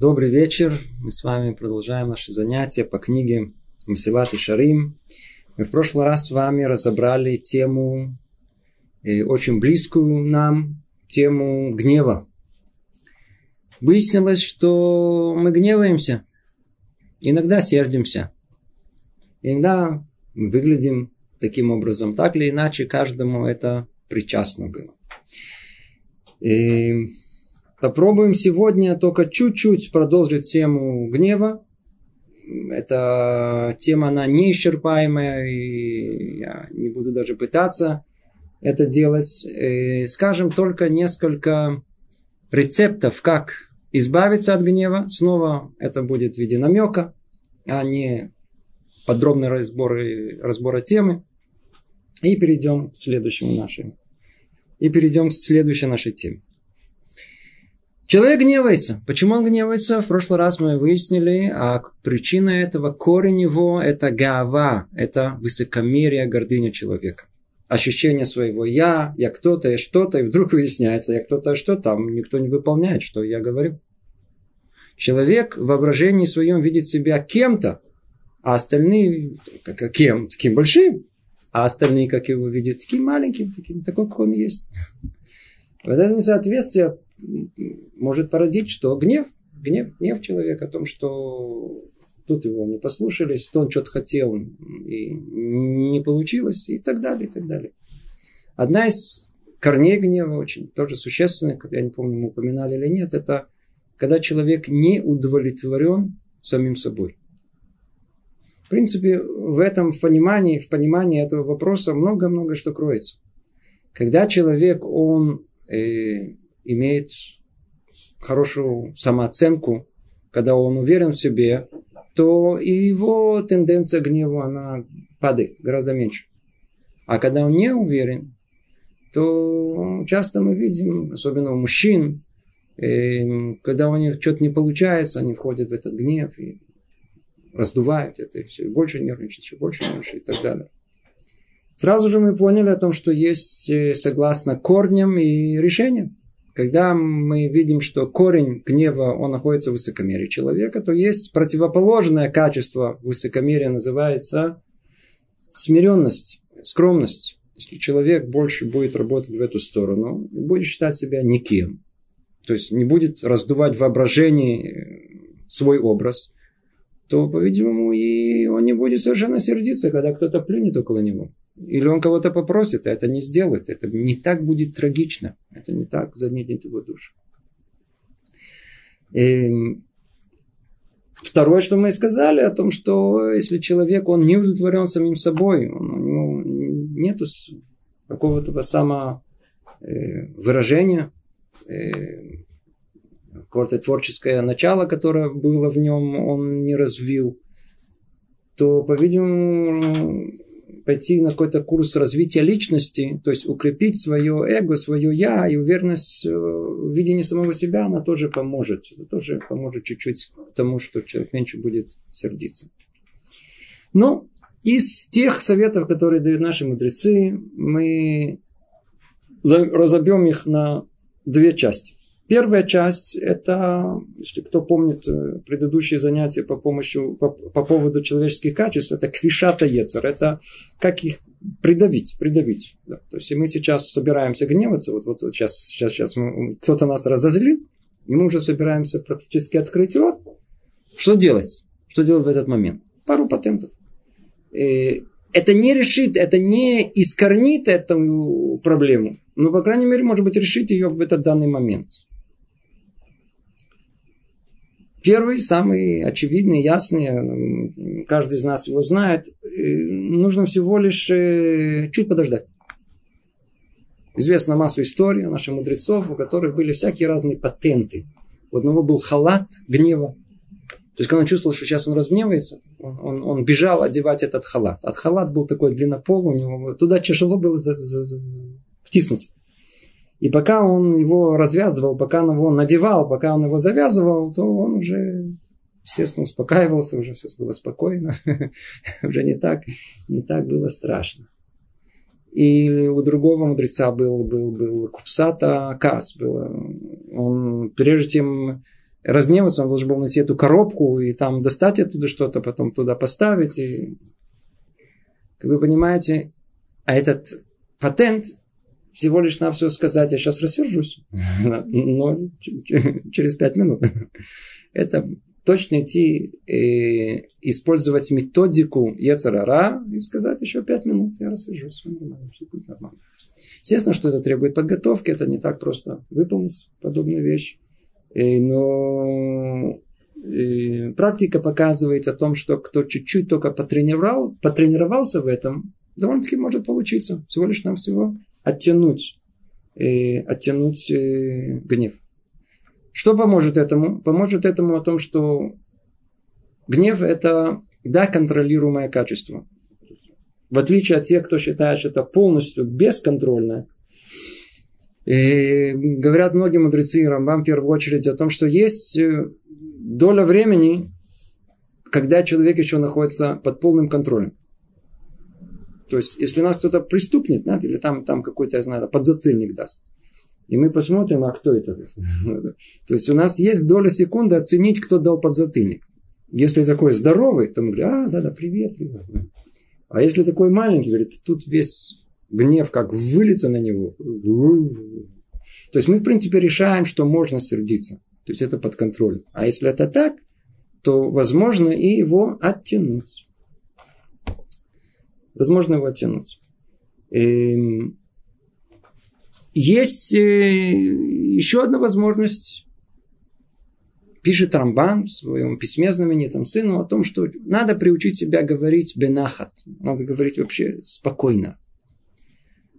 Добрый вечер. Мы с вами продолжаем наши занятия по книге Масилат и Шарим. Мы в прошлый раз с вами разобрали тему, э, очень близкую нам, тему гнева. Выяснилось, что мы гневаемся, иногда сердимся, иногда выглядим таким образом. Так или иначе, каждому это причастно было. И попробуем сегодня только чуть-чуть продолжить тему гнева. Эта тема, она неисчерпаемая, и я не буду даже пытаться это делать. И скажем только несколько рецептов, как избавиться от гнева. Снова это будет в виде намека, а не подробный разбор, разбора темы. И перейдем к следующему нашему. И перейдем к следующей нашей теме. Человек гневается. Почему он гневается? В прошлый раз мы выяснили, а причина этого, корень его, это гава, это высокомерие, гордыня человека. Ощущение своего «я», «я кто-то», «я что-то», и вдруг выясняется «я кто-то», что там, никто не выполняет, что я говорю. Человек в воображении своем видит себя кем-то, а остальные как, кем? Таким большим. А остальные, как его видят, таким маленьким, таким, такой, как он есть. Вот это несоответствие может породить, что гнев, гнев, гнев человека о том, что тут его не послушались, то он что-то хотел и не получилось, и так далее, и так далее. Одна из корней гнева очень тоже существенная, я не помню, мы упоминали или нет, это когда человек не удовлетворен самим собой. В принципе, в этом в понимании, в понимании этого вопроса много-много что кроется. Когда человек, он э, имеет хорошую самооценку, когда он уверен в себе, то и его тенденция гнева, она падает гораздо меньше. А когда он не уверен, то часто мы видим, особенно у мужчин, э, когда у них что-то не получается, они входят в этот гнев и раздувает это, и все, и больше нервничает, еще больше нервничает и так далее. Сразу же мы поняли о том, что есть э, согласно корням и решениям. Когда мы видим, что корень гнева, он находится в высокомерии человека, то есть противоположное качество высокомерия, называется смиренность, скромность. Если человек больше будет работать в эту сторону, будет считать себя никем, то есть не будет раздувать воображение э, свой образ, то, по-видимому, и он не будет совершенно сердиться, когда кто-то плюнет около него. Или он кого-то попросит, а это не сделает. Это не так будет трагично. Это не так заденет его душу. И второе, что мы сказали, о том, что если человек, он не удовлетворен самим собой, он, у него нет какого-то само э, э, какое-то творческое начало, которое было в нем, он не развил, то, по-видимому, пойти на какой-то курс развития личности, то есть укрепить свое эго, свое я и уверенность э, в видении самого себя, она тоже поможет. Это тоже поможет чуть-чуть тому, что человек меньше будет сердиться. Но из тех советов, которые дают наши мудрецы, мы разобьем их на две части. Первая часть – это, если кто помнит э, предыдущие занятия по, помощи, по, по поводу человеческих качеств, это квишата ецер, это как их придавить, придавить. Да. То есть, мы сейчас собираемся гневаться, вот, вот, сейчас, сейчас, сейчас кто-то нас разозлил, и мы уже собираемся практически открыть рот, что делать? Что делать в этот момент? Пару патентов. И это не решит, это не искорнит эту проблему, но, по крайней мере, может быть, решить ее в этот данный момент. Первый, самый очевидный, ясный, каждый из нас его знает, нужно всего лишь э, чуть подождать. Известна массу историй наших мудрецов, у которых были всякие разные патенты. У одного был халат гнева. То есть, когда он чувствовал, что сейчас он разгневается, он, он, он бежал одевать этот халат. От халат был такой длиннополый, у него туда тяжело было втиснуться. И пока он его развязывал, пока он его надевал, пока он его завязывал, то он уже, естественно, успокаивался, уже все было спокойно, уже не так, не так было страшно. Или у другого мудреца был, был, был Купсата Кас. Был, он, прежде чем разгневаться, он должен был найти эту коробку и там достать оттуда что-то, потом туда поставить. И, как вы понимаете, а этот патент всего лишь на все сказать, я сейчас рассержусь, но через пять минут. Это точно идти э, использовать методику Ецарара и сказать еще пять минут, я рассержусь, все нормально, все будет нормально. Естественно, что это требует подготовки, это не так просто выполнить подобную вещь. Э, но э, практика показывает о том, что кто чуть-чуть только потренировал, потренировался в этом, довольно-таки может получиться. Всего лишь нам всего оттянуть, э, оттянуть э, гнев. Что поможет этому? Поможет этому о том, что гнев это да, контролируемое качество. В отличие от тех, кто считает, что это полностью бесконтрольное, и говорят многие мудрецы, Рамбам в первую очередь, о том, что есть э, доля времени, когда человек еще находится под полным контролем. То есть, если нас кто-то пристукнет, да, или там, там какой-то, я знаю, подзатыльник даст, и мы посмотрим, а кто это. То есть, у нас есть доля секунды оценить, кто дал подзатыльник. Если такой здоровый, то мы говорим, а, да-да, привет, привет. А если такой маленький, говорит, тут весь гнев как вылиться на него. То есть мы, в принципе, решаем, что можно сердиться. То есть это под контролем. А если это так, то возможно и его оттянуть возможно его оттянуть. Эм, есть э, еще одна возможность. Пишет Рамбан в своем письме знаменитом сыну о том, что надо приучить себя говорить бенахат. Надо говорить вообще спокойно.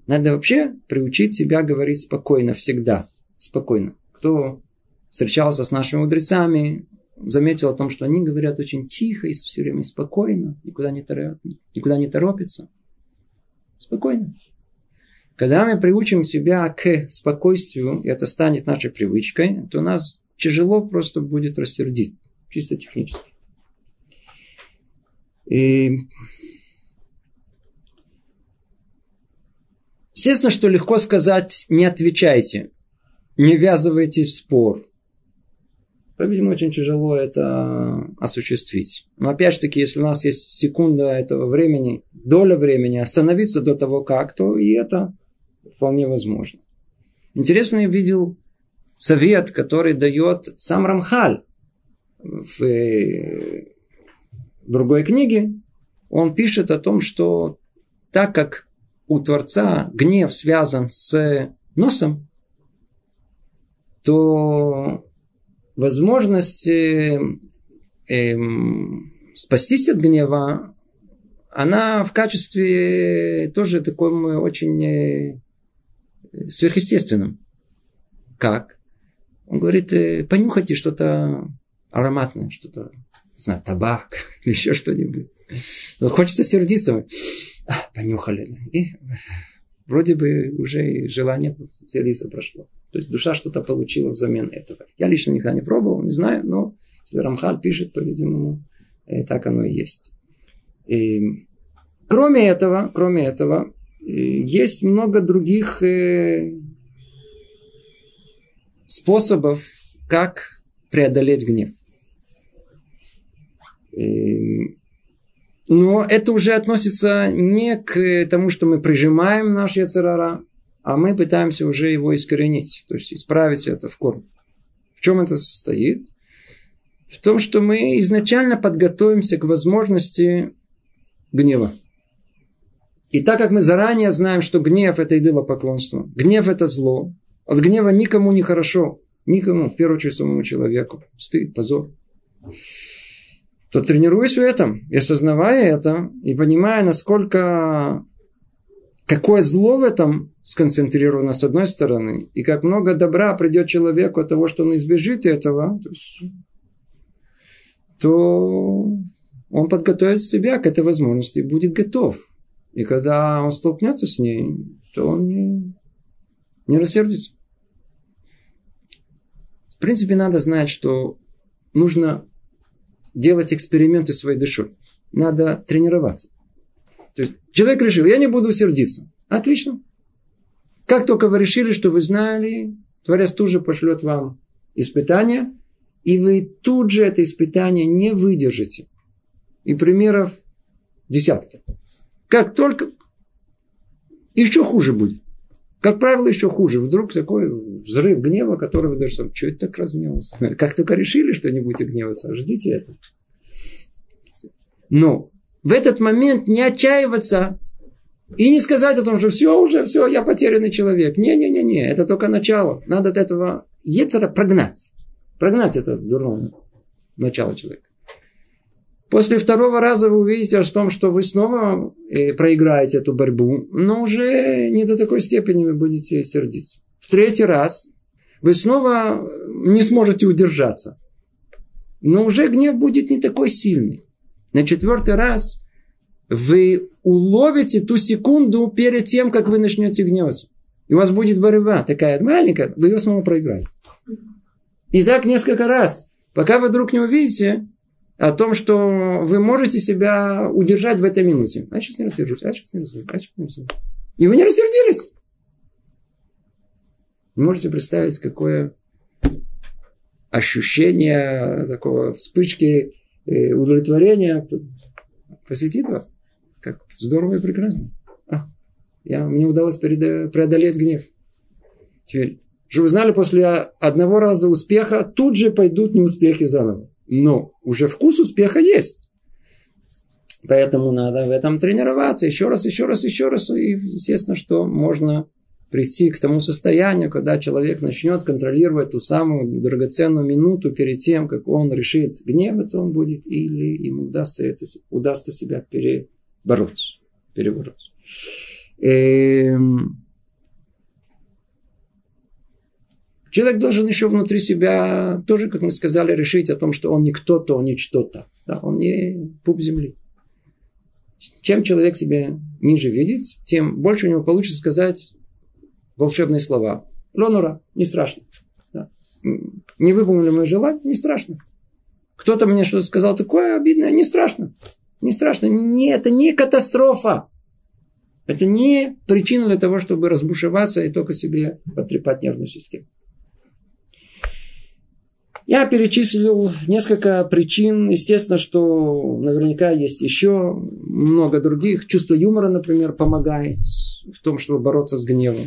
Надо вообще приучить себя говорить спокойно всегда. Спокойно. Кто встречался с нашими мудрецами, заметил о том, что они говорят очень тихо и все время спокойно, никуда не, торопят, никуда не торопятся. Спокойно. Когда мы приучим себя к спокойствию, и это станет нашей привычкой, то нас тяжело просто будет рассердить. Чисто технически. И... Естественно, что легко сказать, не отвечайте, не ввязывайтесь в спор, по-видимому, очень тяжело это осуществить. Но опять же таки, если у нас есть секунда этого времени, доля времени остановиться до того как, то и это вполне возможно. Интересно, я видел совет, который дает сам Рамхаль в, в другой книге. Он пишет о том, что так как у Творца гнев связан с носом, то возможность э, э, спастись от гнева, она в качестве тоже таком очень э, сверхъестественном. Как? Он говорит, э, понюхайте что-то ароматное, что-то, не знаю, табак или еще что-нибудь. Но хочется сердиться. А, понюхали. И вроде бы уже желание сердиться прошло. То есть душа что-то получила взамен этого. Я лично никогда не пробовал, не знаю, но если Рамхаль пишет, по-видимому, э, так оно и есть. И, кроме этого, кроме этого, э, есть много других э, способов, как преодолеть гнев. Но это уже относится не к тому, что мы прижимаем наш яцерара, а мы пытаемся уже его искоренить, то есть исправить это в корне. В чем это состоит? В том, что мы изначально подготовимся к возможности гнева. И так как мы заранее знаем, что гнев это идолопоклонство, гнев это зло, от гнева никому не хорошо, никому, в первую очередь самому человеку, стыд, позор, то тренируясь в этом, и осознавая это, и понимая, насколько какое зло в этом сконцентрировано с одной стороны, и как много добра придет человеку от того, что он избежит этого, то, есть, то он подготовит себя к этой возможности и будет готов. И когда он столкнется с ней, то он не, не рассердится. В принципе, надо знать, что нужно делать эксперименты своей душой. Надо тренироваться. То есть человек решил, я не буду сердиться. Отлично. Как только вы решили, что вы знали, Творец тут же пошлет вам испытание, и вы тут же это испытание не выдержите. И примеров десятки. Как только еще хуже будет. Как правило, еще хуже. Вдруг такой взрыв гнева, который вы даже сам, что это так разгневался? Как только решили, что не будете гневаться, ждите это. Но в этот момент не отчаиваться и не сказать о том, что все уже, все, я потерянный человек. Не-не-не-не, это только начало. Надо от этого Ецера прогнать. Прогнать это дурное начало человека. После второго раза вы увидите о том, что вы снова э, проиграете эту борьбу, но уже не до такой степени вы будете сердиться. В третий раз вы снова не сможете удержаться. Но уже гнев будет не такой сильный. На четвертый раз вы уловите ту секунду перед тем, как вы начнете гневаться. И у вас будет борьба такая маленькая, вы ее снова проиграете. И так несколько раз. Пока вы вдруг не увидите, о том, что вы можете себя удержать в этой минуте. А сейчас не рассержусь, а сейчас не рассержусь, а сейчас не рассержусь. И вы не рассердились. Можете представить, какое ощущение такого вспышки э, удовлетворения посетит вас. Здорово и прекрасно. А, я, мне удалось преодолеть гнев. Теперь, что вы знали, после одного раза успеха тут же пойдут неуспехи заново но уже вкус успеха есть. Поэтому надо в этом тренироваться еще раз, еще раз, еще раз. И естественно, что можно прийти к тому состоянию, когда человек начнет контролировать ту самую драгоценную минуту перед тем, как он решит, гневаться он будет или ему удастся, это, удастся себя перебороть. перебороть. Эм, Человек должен еще внутри себя тоже, как мы сказали, решить о том, что он не кто-то, он не что-то. Да, он не пуп земли. Чем человек себя ниже видит, тем больше у него получится сказать волшебные слова. Лонура, не страшно. Да. Не выполнили мои желания, не страшно. Кто-то мне что-то сказал такое обидное, не страшно. Не страшно. Не, это не катастрофа. Это не причина для того, чтобы разбушеваться и только себе потрепать нервную систему. Я перечислил несколько причин. Естественно, что наверняка есть еще много других. Чувство юмора, например, помогает в том, чтобы бороться с гневом.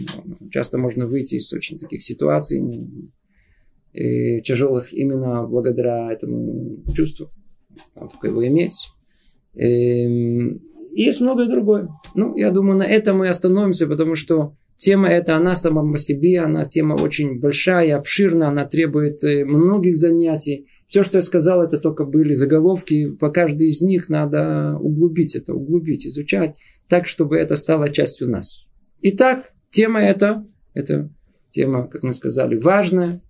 Часто можно выйти из очень таких ситуаций и тяжелых именно благодаря этому чувству. Надо только его иметь. И есть многое другое. Ну, я думаю, на этом мы остановимся, потому что Тема эта, она сама по себе, она тема очень большая, обширная, она требует э, многих занятий. Все, что я сказал, это только были заголовки. По каждой из них надо углубить это, углубить, изучать, так, чтобы это стало частью нас. Итак, тема эта, это тема, как мы сказали, важная.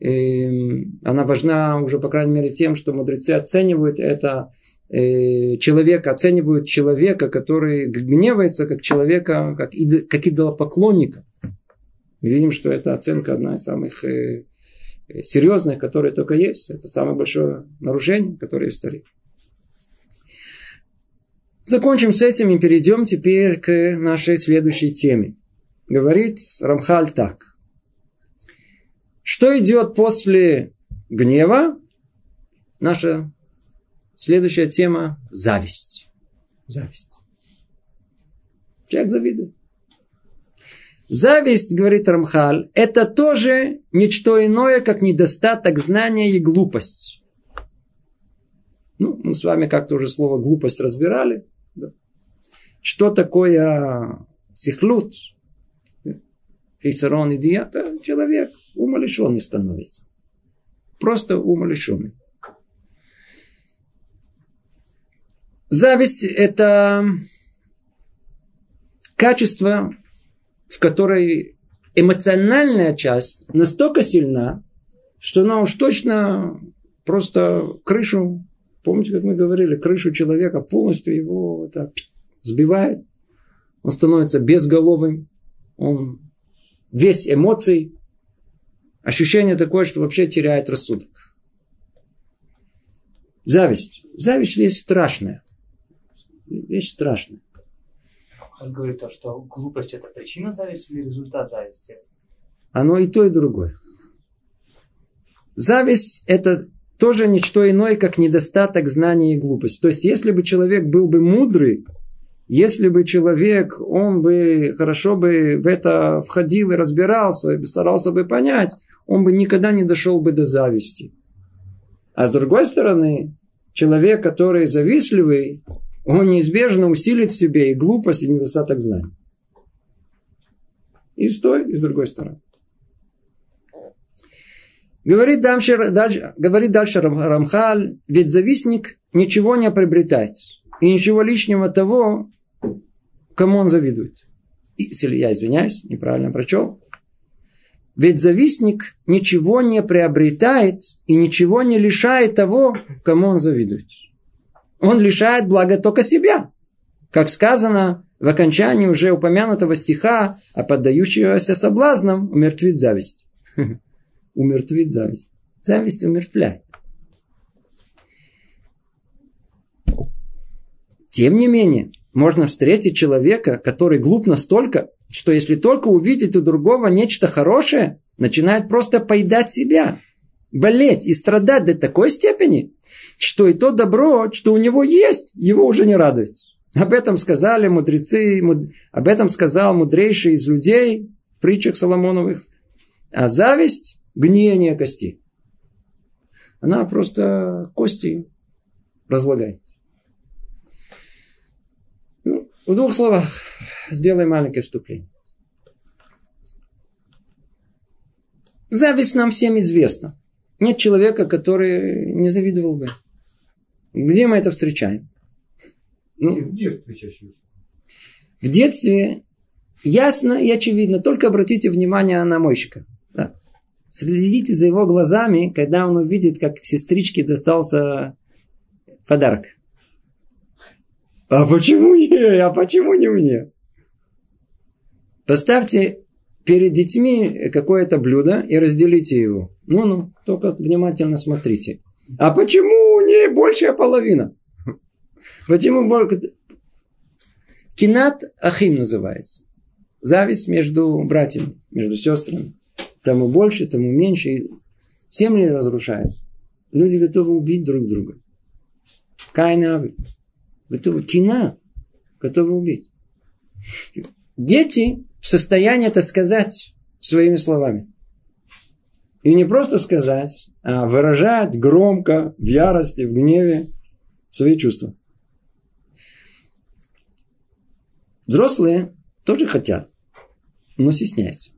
И эм, она важна уже, по крайней мере, тем, что мудрецы оценивают это человека, оценивают человека, который гневается, как человека, как, идо, как идолопоклонника. Мы видим, что эта оценка одна из самых э, э, серьезных, которые только есть. Это самое большое нарушение, которое есть в истории. Закончим с этим и перейдем теперь к нашей следующей теме. Говорит Рамхаль так. Что идет после гнева? Наша Следующая тема – зависть. Зависть. Человек завидует. Зависть, говорит Рамхаль, это тоже ничто иное, как недостаток знания и глупость. Ну, мы с вами как-то уже слово глупость разбирали. Да. Что такое сихлут? Хисарон и диета? Человек умалишенный становится. Просто умалишенный. Зависть – это качество, в которой эмоциональная часть настолько сильна, что она уж точно просто крышу, помните, как мы говорили, крышу человека полностью его это, сбивает. Он становится безголовым, он весь эмоций, ощущение такое, что вообще теряет рассудок. Зависть. Зависть вещь страшная вещь страшная. Он говорит то, что глупость это причина зависти или результат зависти? Оно и то, и другое. Зависть – это тоже ничто иное, как недостаток знания и глупость. То есть, если бы человек был бы мудрый, если бы человек, он бы хорошо бы в это входил и разбирался, старался бы понять, он бы никогда не дошел бы до зависти. А с другой стороны, человек, который завистливый, он неизбежно усилит в себе и глупость, и недостаток знаний. И с той, и с другой стороны. Говорит дальше, дальше, говорит дальше Рамхаль, ведь завистник ничего не приобретает. И ничего лишнего того, кому он завидует. Если я извиняюсь, неправильно прочел. Ведь завистник ничего не приобретает и ничего не лишает того, кому он завидует. Он лишает блага только себя. Как сказано в окончании уже упомянутого стиха, а поддающегося соблазнам умертвит зависть. умертвит зависть. Зависть умертвляет. Тем не менее, можно встретить человека, который глуп настолько, что если только увидит у другого нечто хорошее, начинает просто поедать себя, болеть и страдать до такой степени, что и то добро, что у него есть, его уже не радует. Об этом сказали мудрецы, об этом сказал мудрейший из людей в притчах Соломоновых. А зависть гниение костей. Она просто кости разлагает. Ну, в двух словах сделай маленькое вступление. Зависть нам всем известна. Нет человека, который не завидовал бы. Где мы это встречаем? Ну, в детстве чаще В детстве ясно и очевидно. Только обратите внимание на мойщика. Да. Следите за его глазами, когда он увидит, как сестричке достался подарок. А почему не? А почему не мне? Поставьте перед детьми какое-то блюдо и разделите его. Ну-ну, только внимательно смотрите. А почему не большая половина? Почему больше? Кинат Ахим называется. Зависть между братьями, между сестрами. Тому больше, тому меньше. Семьи разрушаются. Люди готовы убить друг друга. Кайна готовы кина, готовы убить. Дети в состоянии это сказать своими словами. И не просто сказать, выражать громко, в ярости, в гневе свои чувства. Взрослые тоже хотят, но стесняются.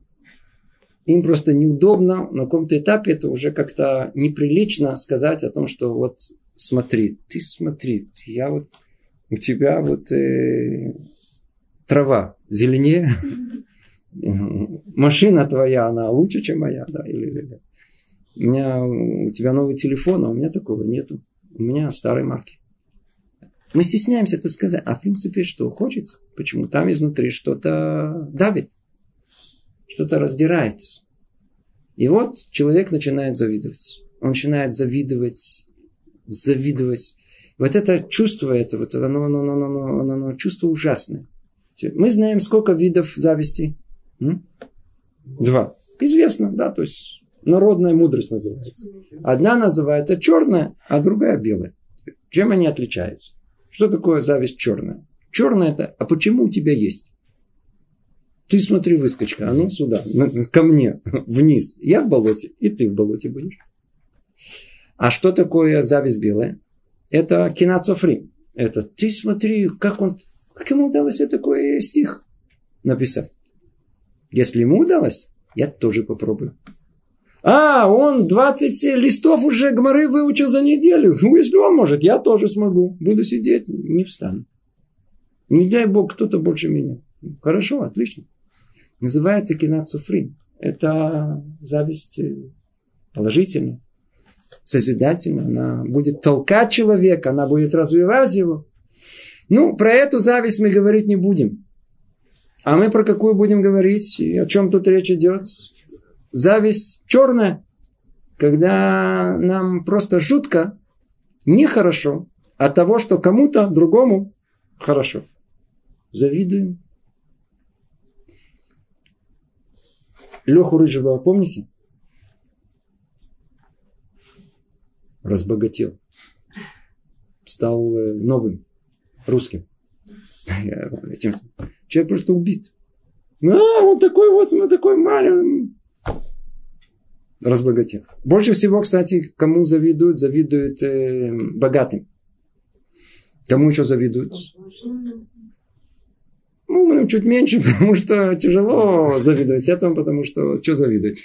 Им просто неудобно, на каком-то этапе это уже как-то неприлично сказать о том, что вот смотри, ты смотри, я вот, у тебя вот э, трава зеленее, машина твоя, она лучше, чем моя, да, или, или, или. У меня, у тебя новый телефон, а у меня такого нету. У меня старой марки. Мы стесняемся это сказать. А в принципе, что хочется? Почему? Там изнутри что-то давит что-то раздирает. И вот человек начинает завидовать. Он начинает завидовать, завидовать. Вот это чувство, это вот оно, оно, оно, оно, оно, оно чувство ужасное. Мы знаем, сколько видов зависти? Два. Известно, да, то есть народная мудрость называется. Одна называется черная, а другая белая. Чем они отличаются? Что такое зависть черная? Черная это, а почему у тебя есть? Ты смотри, выскочка, а ну сюда, ко мне, вниз. Я в болоте, и ты в болоте будешь. А что такое зависть белая? Это кинацофри. Это ты смотри, как он, как ему удалось такой стих написать. Если ему удалось, я тоже попробую. А, он 20 листов уже гморы выучил за неделю. Ну, если он может, я тоже смогу. Буду сидеть, не встану. Не дай Бог, кто-то больше меня. Хорошо, отлично. Называется кинат суфрим. Это зависть э, положительная, созидательная. Она будет толкать человека, она будет развивать его. Ну, про эту зависть мы говорить не будем. А мы про какую будем говорить? И о чем тут речь идет? Зависть черная. Когда нам просто жутко, нехорошо от того, что кому-то другому хорошо. Завидуем, Леху Рыжего помните? разбогател. Стал э, новым, русским. Человек просто убит. А, он такой вот, он такой маленький. Разбогател. Больше всего, кстати, кому завидуют? Завидуют э, богатым. Кому еще завидуют? Умным чуть меньше, потому что тяжело завидовать этому, потому что что завидовать?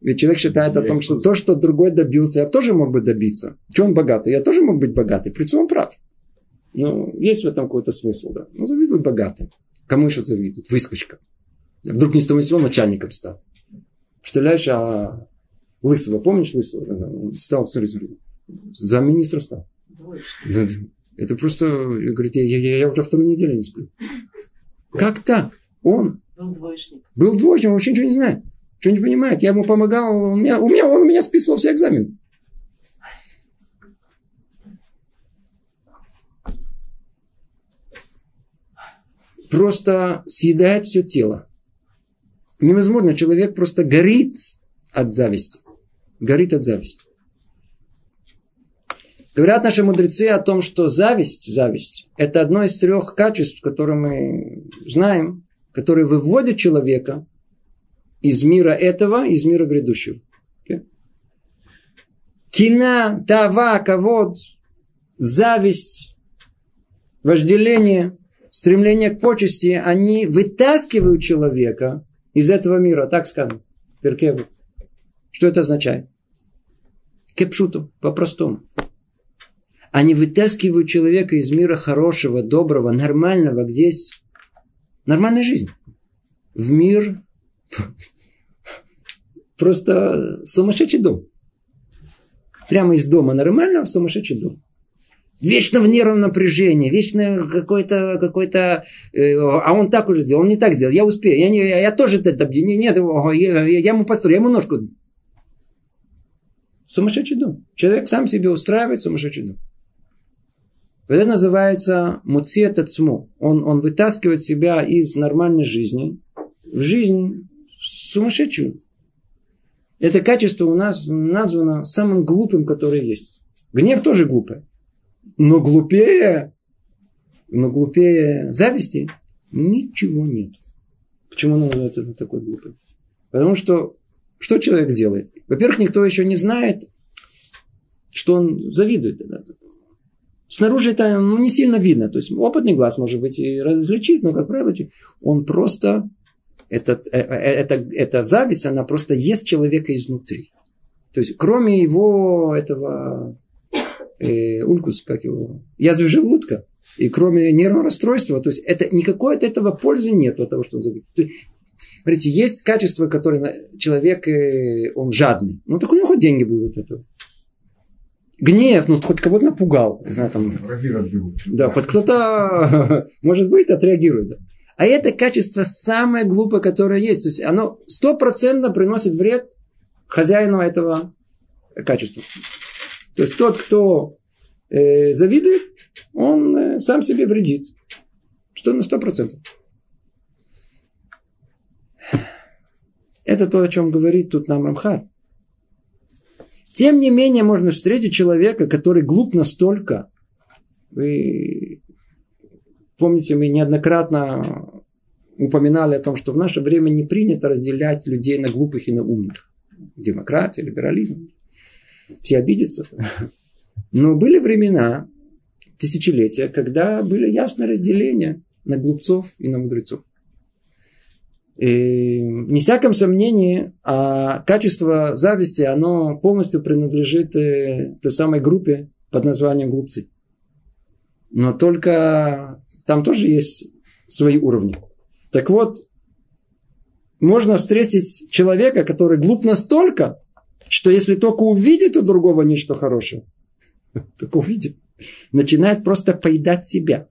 Ведь человек считает о том, что то, что другой добился, я тоже мог бы добиться. Что он богатый? Я тоже мог быть богатый. При он прав. Ну, есть в этом какой-то смысл, да. Ну, завидуют богатым. Кому еще завидуют? Выскочка. Вдруг не с того всего начальником стал. Представляешь, а Лысого, помнишь Лысого? Он стал, смотри, за министра стал. Это просто, говорит, я, я, я уже вторую неделю не сплю. Как так? Он был двоечник. Был двоечник, он вообще ничего не знает. Что не понимает. Я ему помогал, он, у меня, у меня, он у меня списывал все экзамены. Просто съедает все тело. Невозможно, человек просто горит от зависти. Горит от зависти. Говорят наши мудрецы о том, что зависть, зависть, это одно из трех качеств, которые мы знаем, которые выводят человека из мира этого, из мира грядущего. Кина, тава, ковод, зависть, вожделение, стремление к почести, они вытаскивают человека из этого мира, так сказано, Перкеву. Что это означает? Кепшуту, по-простому. Они вытаскивают человека из мира хорошего, доброго, нормального, где есть нормальная жизнь. В мир просто сумасшедший дом. Прямо из дома нормального в сумасшедший дом. Вечно в нервном напряжении, вечно какой-то, какой-то, э, а он так уже сделал, он не так сделал, я успею, я, не, я, тоже это добью, нет, я, я, я ему построю, я ему ножку. Сумасшедший дом. Человек сам себе устраивает сумасшедший дом. Это называется муциет ацму. Он, он вытаскивает себя из нормальной жизни в жизнь сумасшедшую. Это качество у нас названо самым глупым, которое есть. Гнев тоже глупый. Но глупее, но глупее зависти ничего нет. Почему он называется такой глупый? Потому что что человек делает? Во-первых, никто еще не знает, что он завидует. Снаружи это ну, не сильно видно. То есть опытный глаз, может быть, и различит, но, как правило, он просто... Это, э, э, это, это зависть, она просто ест человека изнутри. То есть, кроме его этого э, улькус, как его, язвы желудка, и кроме нервного расстройства, то есть это никакой от этого пользы нет, от того, что он забит. Смотрите, есть качество, которое человек, э, он жадный. Ну, так у него хоть деньги будут от этого. Гнев, ну, хоть кого-то напугал. Не знаю, там... Да, хоть кто-то, может быть, отреагирует. Да. А это качество самое глупое, которое есть. То есть оно стопроцентно приносит вред хозяину этого качества. То есть тот, кто э, завидует, он э, сам себе вредит. Что на сто процентов. Это то, о чем говорит тут нам Рамхар. Тем не менее, можно встретить человека, который глуп настолько. Вы помните, мы неоднократно упоминали о том, что в наше время не принято разделять людей на глупых и на умных. Демократия, либерализм все обидятся. Но были времена, тысячелетия, когда были ясные разделения на глупцов и на мудрецов. И, не всяком сомнении, а качество зависти, оно полностью принадлежит э, той самой группе под названием глупцы. Но только там тоже есть свои уровни. Так вот, можно встретить человека, который глуп настолько, что если только увидит у другого нечто хорошее, только увидит, начинает просто поедать себя.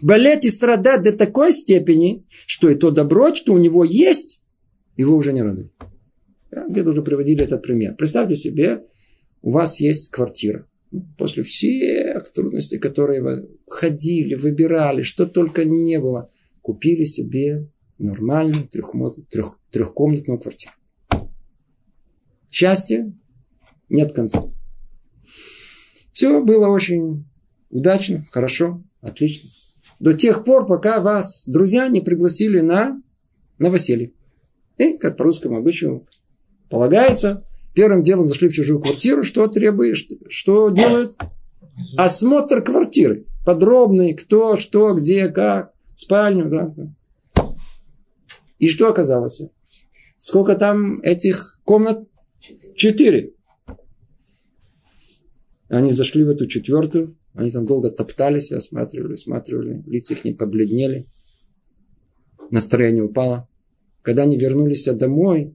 Болеть и страдать до такой степени, что и то добро, что у него есть, его уже не радует. Где-то уже приводили этот пример. Представьте себе, у вас есть квартира. После всех трудностей, которые вы ходили, выбирали, что только не было, купили себе нормальную трех, трехкомнатную квартиру. Счастья нет конца. Все было очень удачно, хорошо, отлично. До тех пор, пока вас друзья не пригласили на новоселье. И, как по русскому обычаю полагается, первым делом зашли в чужую квартиру, что требует, что делают? Осмотр квартиры. Подробный, кто, что, где, как, спальню, да. И что оказалось? Сколько там этих комнат? Четыре. Они зашли в эту четвертую, они там долго топтались, осматривали, осматривали, лица их не побледнели, настроение упало. Когда они вернулись домой,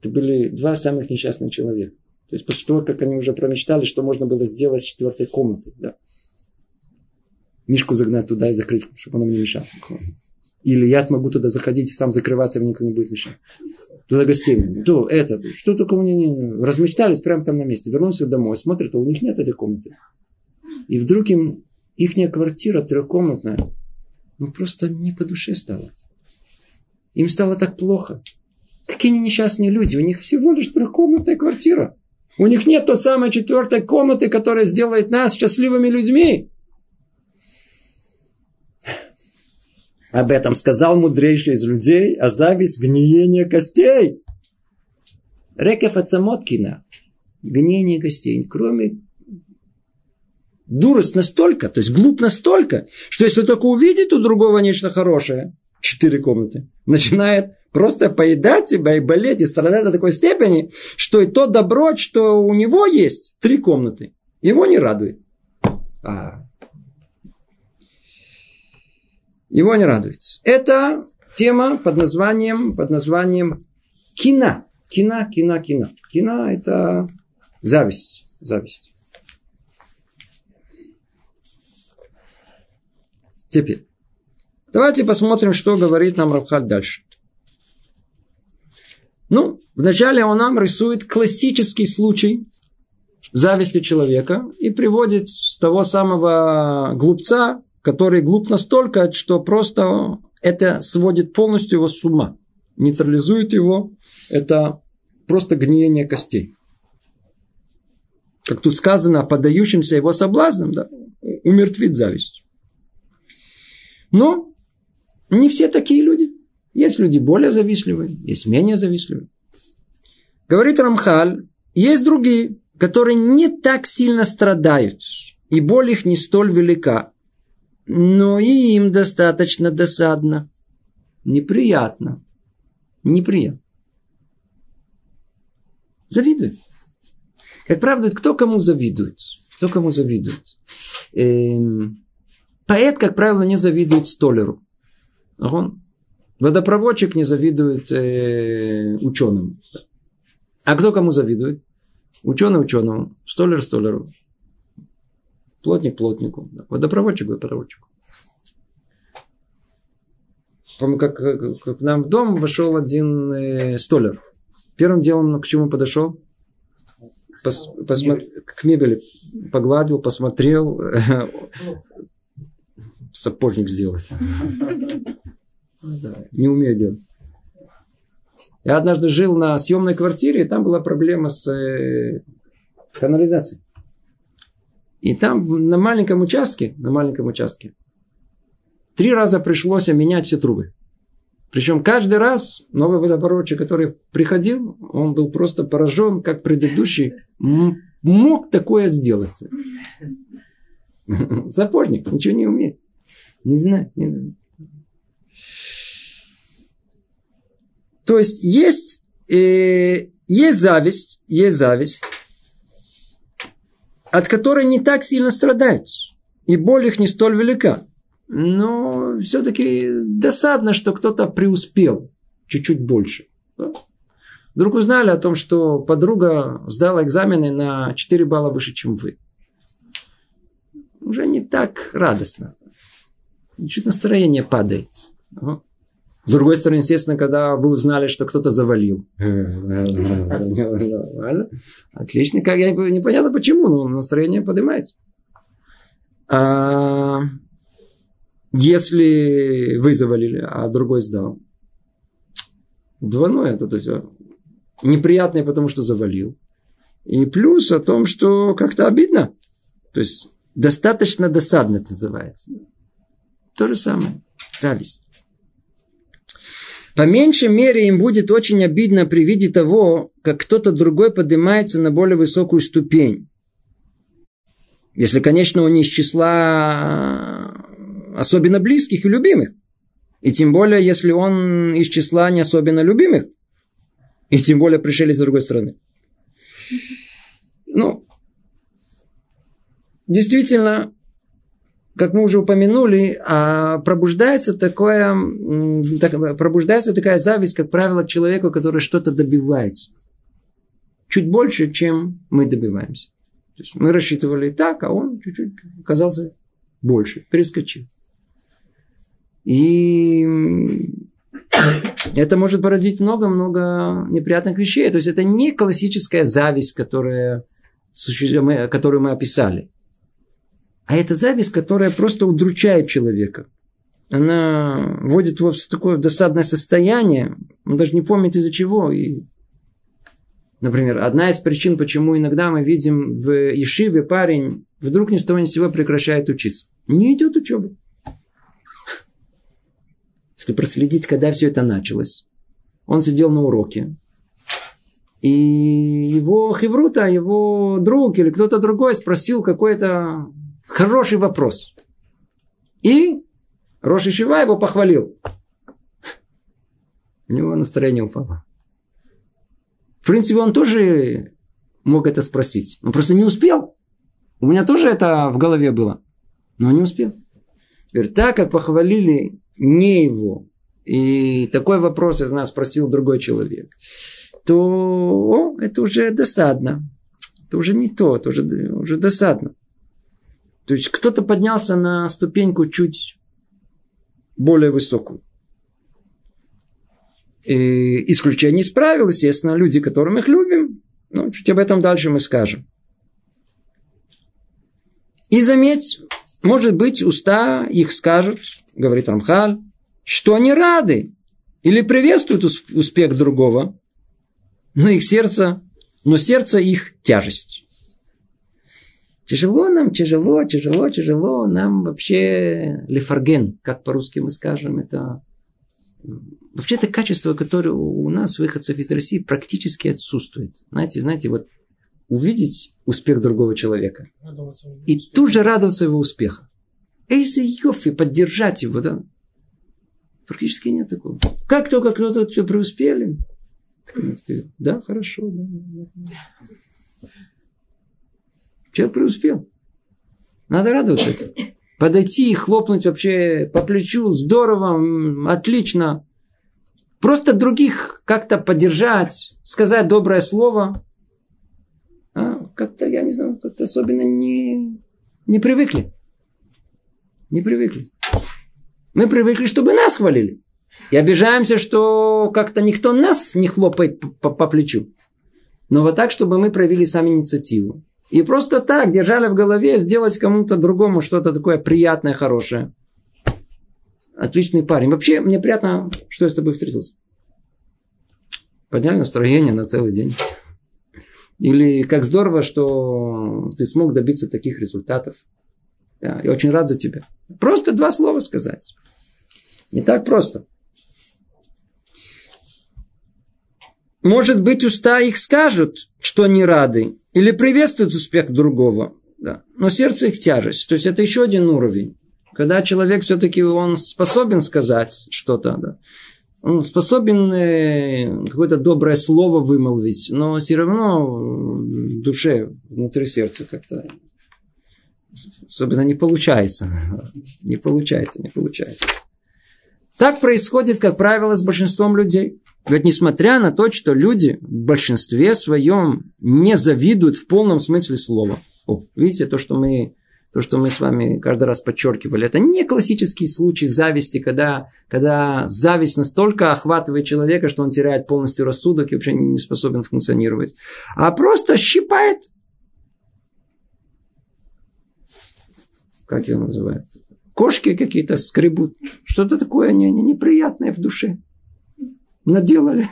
это были два самых несчастных человека. То есть после того, как они уже промечтали, что можно было сделать с четвертой комнатой. Да. Мишку загнать туда и закрыть, чтобы он мне не мешал. Или я могу туда заходить и сам закрываться, мне никто не будет мешать. Туда гостей. То, это, что только у меня размечтались прямо там на месте. Вернулся домой, смотрят, а у них нет этой комнаты. И вдруг им их квартира трехкомнатная, ну просто не по душе стало. Им стало так плохо. Какие они несчастные люди. У них всего лишь трехкомнатная квартира. У них нет той самой четвертой комнаты, которая сделает нас счастливыми людьми. Об этом сказал мудрейший из людей, а зависть – гниение костей. Рекеф Ацамоткина – гниение костей. Кроме дурость настолько, то есть глуп настолько, что если только увидит у другого нечто хорошее, четыре комнаты, начинает просто поедать себя и болеть, и страдать до такой степени, что и то добро, что у него есть, три комнаты, его не радует. А. Его не радует. Это тема под названием, под названием кина. Кина, кина, кина. Кина – это зависть. Зависть. Теперь. Давайте посмотрим, что говорит нам Равхаль дальше. Ну, вначале он нам рисует классический случай зависти человека и приводит того самого глупца, который глуп настолько, что просто это сводит полностью его с ума, нейтрализует его. Это просто гниение костей. Как тут сказано, подающимся его соблазнам, да, умертвит зависть. Но не все такие люди. Есть люди более завистливые, есть менее завистливые. Говорит Рамхаль, есть другие, которые не так сильно страдают, и боль их не столь велика, но и им достаточно досадно, неприятно, неприятно. Завидует. Как правда, кто кому завидует? Кто кому завидует? Эм, Поэт, как правило, не завидует столеру. Он, водопроводчик не завидует э, ученым. А кто кому завидует? Ученый ученому, столер столеру, плотник плотнику, водопроводчик водопроводчику. Помню, как, как, как к нам в дом вошел один э, столер. Первым делом к чему подошел? Пос, посмо... К мебели. Погладил, посмотрел, сапожник сделать. Не умею делать. Я однажды жил на съемной квартире, и там была проблема с э, канализацией. И там на маленьком участке, на маленьком участке, три раза пришлось менять все трубы. Причем каждый раз новый водопроводчик, который приходил, он был просто поражен, как предыдущий мог такое сделать. Сапожник ничего не умеет. Не знаю. Не. То есть есть, э, есть зависть, есть зависть, от которой не так сильно страдают. И боль их не столь велика. Но все-таки досадно, что кто-то преуспел чуть-чуть больше. Вдруг узнали о том, что подруга сдала экзамены на 4 балла выше, чем вы. Уже не так радостно чуть настроение падает. С другой стороны, естественно, когда вы узнали, что кто-то завалил. Отлично, как я непонятно почему, но настроение поднимается. А если вы завалили, а другой сдал, двойное, это то есть неприятное, потому что завалил. И плюс о том, что как-то обидно. То есть достаточно досадно это называется. То же самое. Зависть. По меньшей мере им будет очень обидно при виде того, как кто-то другой поднимается на более высокую ступень. Если, конечно, он не из числа особенно близких и любимых. И тем более, если он из числа не особенно любимых. И тем более пришли с другой стороны. Ну, действительно, как мы уже упомянули, а пробуждается, такое, пробуждается такая зависть, как правило, к человеку, который что-то добивается. Чуть больше, чем мы добиваемся. То есть мы рассчитывали так, а он чуть-чуть оказался больше, перескочил. И это может породить много-много неприятных вещей. То есть это не классическая зависть, которая, которую мы описали. А это зависть, которая просто удручает человека. Она вводит его в такое досадное состояние. Он даже не помнит из-за чего. И, например, одна из причин, почему иногда мы видим в Ешиве парень вдруг ни с того ни с сего прекращает учиться. Не идет учеба. Если проследить, когда все это началось, он сидел на уроке, и его хеврута, его друг или кто-то другой спросил какой-то Хороший вопрос. И Роши Шива его похвалил. У него настроение упало. В принципе, он тоже мог это спросить. Он просто не успел. У меня тоже это в голове было. Но не успел. Теперь, так как похвалили не его, и такой вопрос, я знаю, спросил другой человек, то о, это уже досадно. Это уже не то, это уже, уже досадно. То есть кто-то поднялся на ступеньку чуть более высокую. И исключение из правил, естественно, люди, которых мы их любим. Ну, чуть об этом дальше мы скажем. И заметь, может быть, уста их скажут, говорит Рамхаль, что они рады или приветствуют успех другого, но их сердце, но сердце их тяжесть. Тяжело нам, тяжело, тяжело, тяжело. Нам вообще лефарген, как по-русски мы скажем, это вообще это качество, которое у нас, выходцев из России, практически отсутствует. Знаете, знаете, вот увидеть успех другого человека и тут же радоваться его успеху. Эйзи Йофи, поддержать его, да? Практически нет такого. Как только кто-то преуспели, да, хорошо, да, да, да. Человек преуспел. Надо радоваться этому. Подойти и хлопнуть вообще по плечу. Здорово, отлично. Просто других как-то поддержать, сказать доброе слово. А, как-то, я не знаю, как-то особенно не, не привыкли. Не привыкли. Мы привыкли, чтобы нас хвалили. И обижаемся, что как-то никто нас не хлопает по, по, по плечу. Но вот так, чтобы мы проявили сами инициативу. И просто так держали в голове сделать кому-то другому что-то такое приятное, хорошее. Отличный парень. Вообще, мне приятно, что я с тобой встретился. Подняли настроение на целый день. Или как здорово, что ты смог добиться таких результатов. Да, я очень рад за тебя. Просто два слова сказать. Не так просто. Может быть, уста их скажут, что они рады, или приветствуют успех другого. Да. Но сердце их тяжесть. То есть это еще один уровень. Когда человек все-таки он способен сказать что-то, да. он способен э, какое-то доброе слово вымолвить, но все равно в душе, внутри сердца как-то особенно не получается. Не получается, не получается. Так происходит, как правило, с большинством людей. Ведь несмотря на то, что люди в большинстве своем не завидуют в полном смысле слова. О, видите, то, что мы то, что мы с вами каждый раз подчеркивали, это не классический случай зависти, когда, когда зависть настолько охватывает человека, что он теряет полностью рассудок и вообще не способен функционировать, а просто щипает. Как его называют? Кошки какие-то скребут. Что-то такое не, не, неприятное в душе наделали.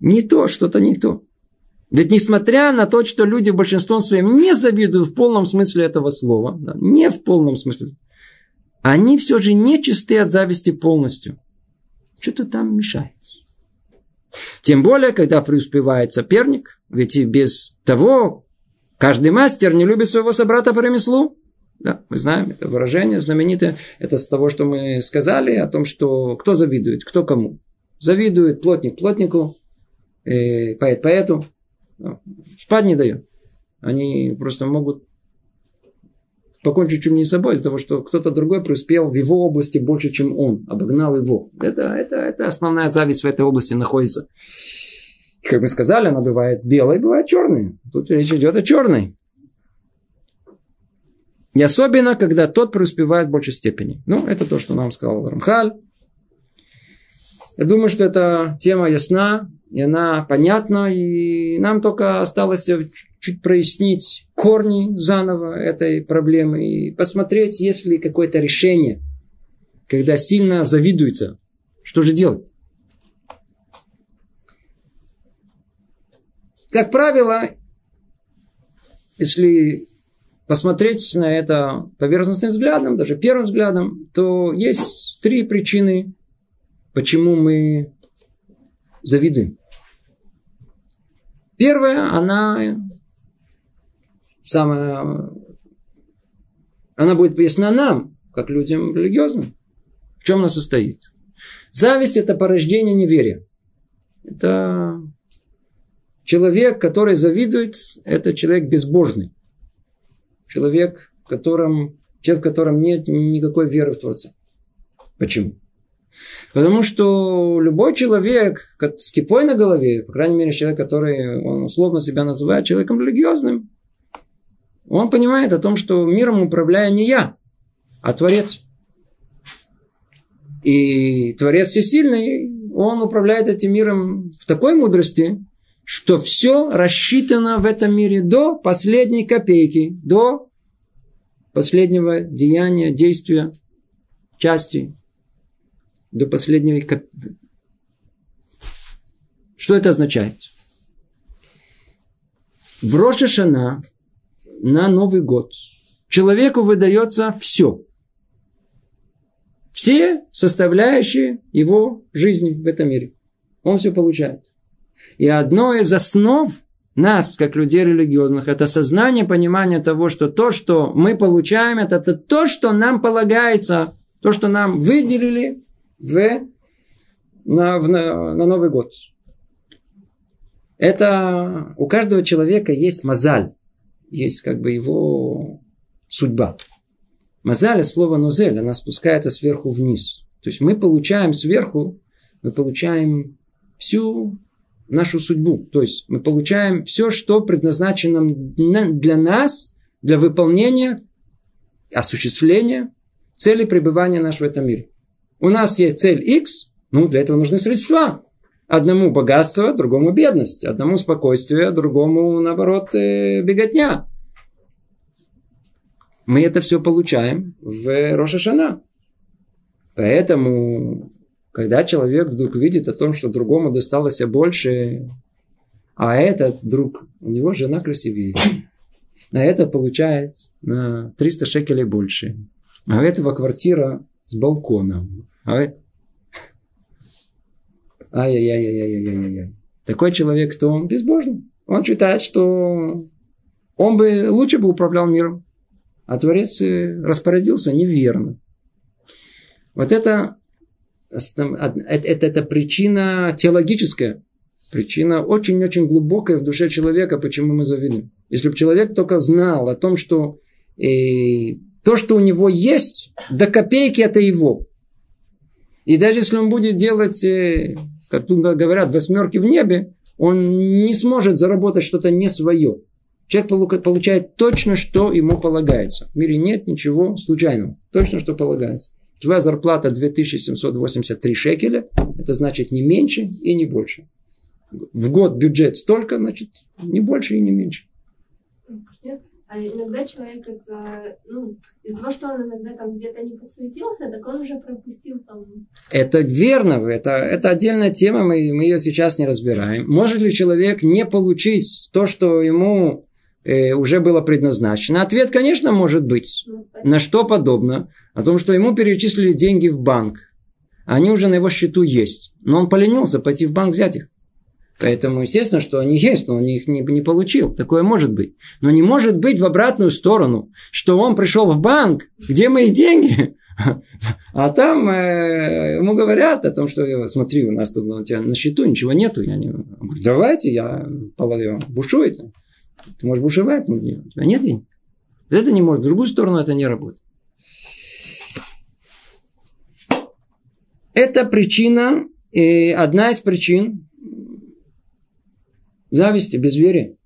Не то, что-то не то. Ведь несмотря на то, что люди большинством своим не завидуют в полном смысле этого слова, да, не в полном смысле, они все же не чисты от зависти полностью. Что-то там мешает. Тем более, когда преуспевает соперник, ведь и без того каждый мастер не любит своего собрата по ремеслу. Да, мы знаем это выражение знаменитое. Это с того, что мы сказали о том, что кто завидует, кто кому. Завидует плотник плотнику, э, поэт поэту. Спать не дает. Они просто могут покончить чем не собой, из-за того, что кто-то другой преуспел в его области больше, чем он, обогнал его. Это, это, это основная зависть в этой области находится. Как мы сказали, она бывает белой, бывает черной. Тут речь идет о черной. И особенно, когда тот преуспевает в большей степени. Ну, это то, что нам сказал Рамхаль. Я думаю, что эта тема ясна, и она понятна, и нам только осталось чуть прояснить корни заново этой проблемы и посмотреть, есть ли какое-то решение, когда сильно завидуется. Что же делать? Как правило, если посмотреть на это поверхностным взглядом, даже первым взглядом, то есть три причины, почему мы завидуем. Первая, она самая... Она будет ясна нам, как людям религиозным. В чем она состоит? Зависть – это порождение неверия. Это человек, который завидует, это человек безбожный человек, в котором, человек, в котором нет никакой веры в Творца. Почему? Потому что любой человек с кипой на голове, по крайней мере, человек, который он условно себя называет человеком религиозным, он понимает о том, что миром управляю не я, а Творец. И Творец всесильный, он управляет этим миром в такой мудрости, что все рассчитано в этом мире до последней копейки, до последнего деяния, действия, части, до последнего. Что это означает? В Рошашана на Новый год человеку выдается все. Все составляющие его жизни в этом мире. Он все получает. И одно из основ нас, как людей религиозных, это сознание, понимание того, что то, что мы получаем, это, это то, что нам полагается, то, что нам выделили в, на, в, на, на Новый год. Это у каждого человека есть мозаль, есть как бы его судьба. Мозаль, слово нозель, она спускается сверху вниз. То есть мы получаем сверху, мы получаем всю нашу судьбу. То есть мы получаем все, что предназначено для нас, для выполнения, осуществления цели пребывания нашего в этом мире. У нас есть цель X, ну, для этого нужны средства. Одному богатство, другому бедность. Одному спокойствие, другому, наоборот, э, беготня. Мы это все получаем в Рошашана. Поэтому когда человек вдруг видит о том, что другому досталось больше, а этот друг, у него жена красивее, а это получает на 300 шекелей больше. А у этого квартира с балконом. А Ай-яй-яй-яй-яй-яй-яй. Такой человек, кто он безбожный. Он считает, что он бы лучше бы управлял миром. А Творец э, распорядился неверно. Вот это это, это, это причина теологическая, причина очень-очень глубокая в душе человека, почему мы завидуем. Если бы человек только знал о том, что э, то, что у него есть, до копейки это его. И даже если он будет делать, э, как тут говорят, восьмерки в небе, он не сможет заработать что-то не свое. Человек получает точно, что ему полагается. В мире нет ничего случайного. Точно, что полагается. Твоя зарплата 2783 шекеля, это значит не меньше и не больше. В год бюджет столько, значит, не больше и не меньше. А иногда человек из-за, ну, из того, что он иногда там где-то не подсуетился, так он уже пропустил там... Это верно, это, это отдельная тема, мы, мы ее сейчас не разбираем. Может ли человек не получить то, что ему э, уже было предназначено? Ответ, конечно, может быть. Ну, На что подобно? О том, что ему перечислили деньги в банк. Они уже на его счету есть. Но он поленился пойти в банк взять их. Поэтому, естественно, что они есть, но он их не, не получил. Такое может быть. Но не может быть в обратную сторону, что он пришел в банк, где мои деньги, а там э, ему говорят о том, что смотри, у нас тут у тебя на счету ничего нету. Я не... Он говорит, давайте, я половину бушует. Ты можешь бушевать, но у тебя нет денег. Это не может. В другую сторону это не работает. Это причина, и одна из причин зависти, безверия.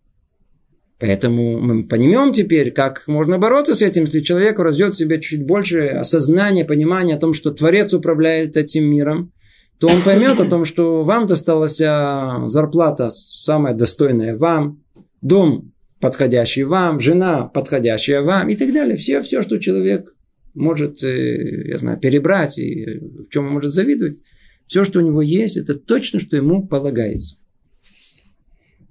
Поэтому мы поймем теперь, как можно бороться с этим, если человек развьет в себе чуть больше осознания, понимания о том, что Творец управляет этим миром, то он поймет о том, что вам досталась а, зарплата самая достойная вам, дом подходящий вам, жена подходящая вам и так далее. Все, все, что человек может, э, я знаю, перебрать и в чем он может завидовать, все, что у него есть, это точно, что ему полагается.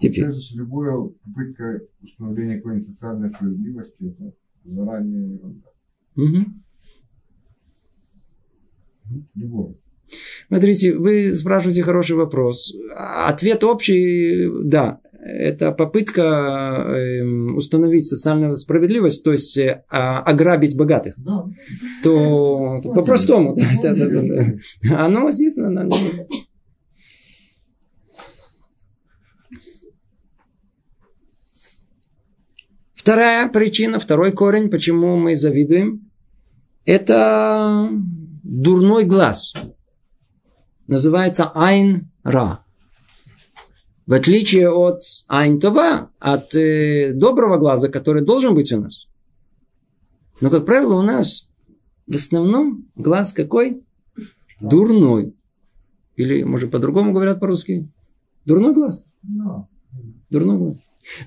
Теперь. Получается, любая попытка установления какой-нибудь социальной справедливости, это заранее ерунда. Угу. Любого. Смотрите, вы спрашиваете хороший вопрос. Ответ общий, да. Это попытка эм, установить социальную справедливость, то есть э, а, ограбить богатых. Да. То по-простому. да, да, да, да, да. Оно, естественно, нам не- Вторая причина, второй корень, почему мы завидуем, это дурной глаз. Называется Айн Ра. В отличие от Айн Това, от э, доброго глаза, который должен быть у нас. Но, как правило, у нас в основном глаз какой? Дурной. Или, может, по-другому говорят по-русски? Дурной глаз. Да. Дурной глаз.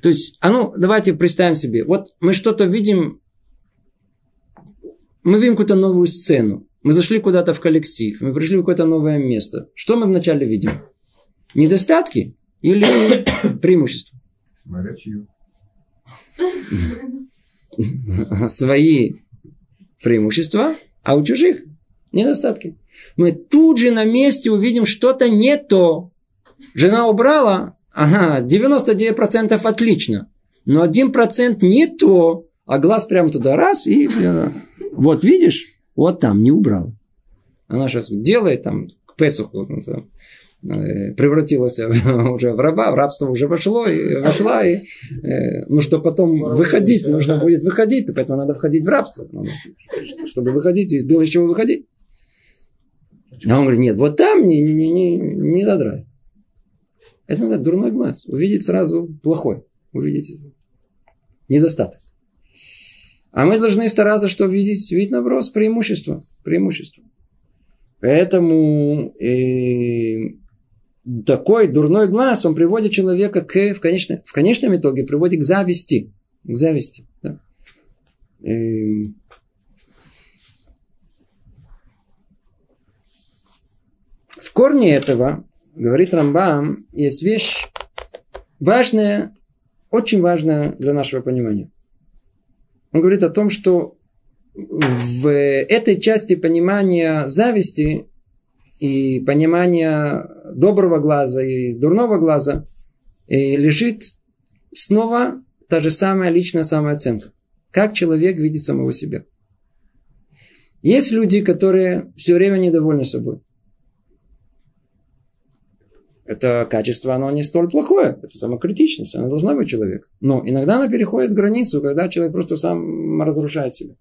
То есть, а ну, давайте представим себе. Вот мы что-то видим, мы видим какую-то новую сцену. Мы зашли куда-то в коллектив, мы пришли в какое-то новое место. Что мы вначале видим? Недостатки или преимущества? Смотря чью. Свои преимущества, а у чужих недостатки. Мы тут же на месте увидим что-то не то. Жена убрала, ага, 99% отлично. Но 1% не то, а глаз прямо туда раз и... Вот видишь, вот там не убрал. Она сейчас делает там к Песуху, там, э, превратилась уже в раба, в рабство уже вошло, и, вошла, и, э, ну, что потом выходить, нужно будет выходить, то поэтому надо входить в рабство. Чтобы выходить, из было из чего выходить. А он говорит, нет, вот там не, не, не, не додрай. Это называется дурной глаз. Увидеть сразу плохой. Увидеть недостаток. А мы должны стараться, что видеть, видеть наоборот, преимущество. Преимущество. Поэтому э, такой дурной глаз, он приводит человека к, в, конечном, в конечном итоге, приводит к зависти. К зависти. Да. Эм, В корне этого, говорит Рамбам, есть вещь важная, очень важная для нашего понимания. Он говорит о том, что в этой части понимания зависти и понимания доброго глаза и дурного глаза э, лежит снова та же самая личная самооценка. Как человек видит самого себя. Есть люди, которые все время недовольны собой. Это качество, оно не столь плохое. Это самокритичность, она должна быть человек. Но иногда она переходит границу, когда человек просто сам разрушает себя.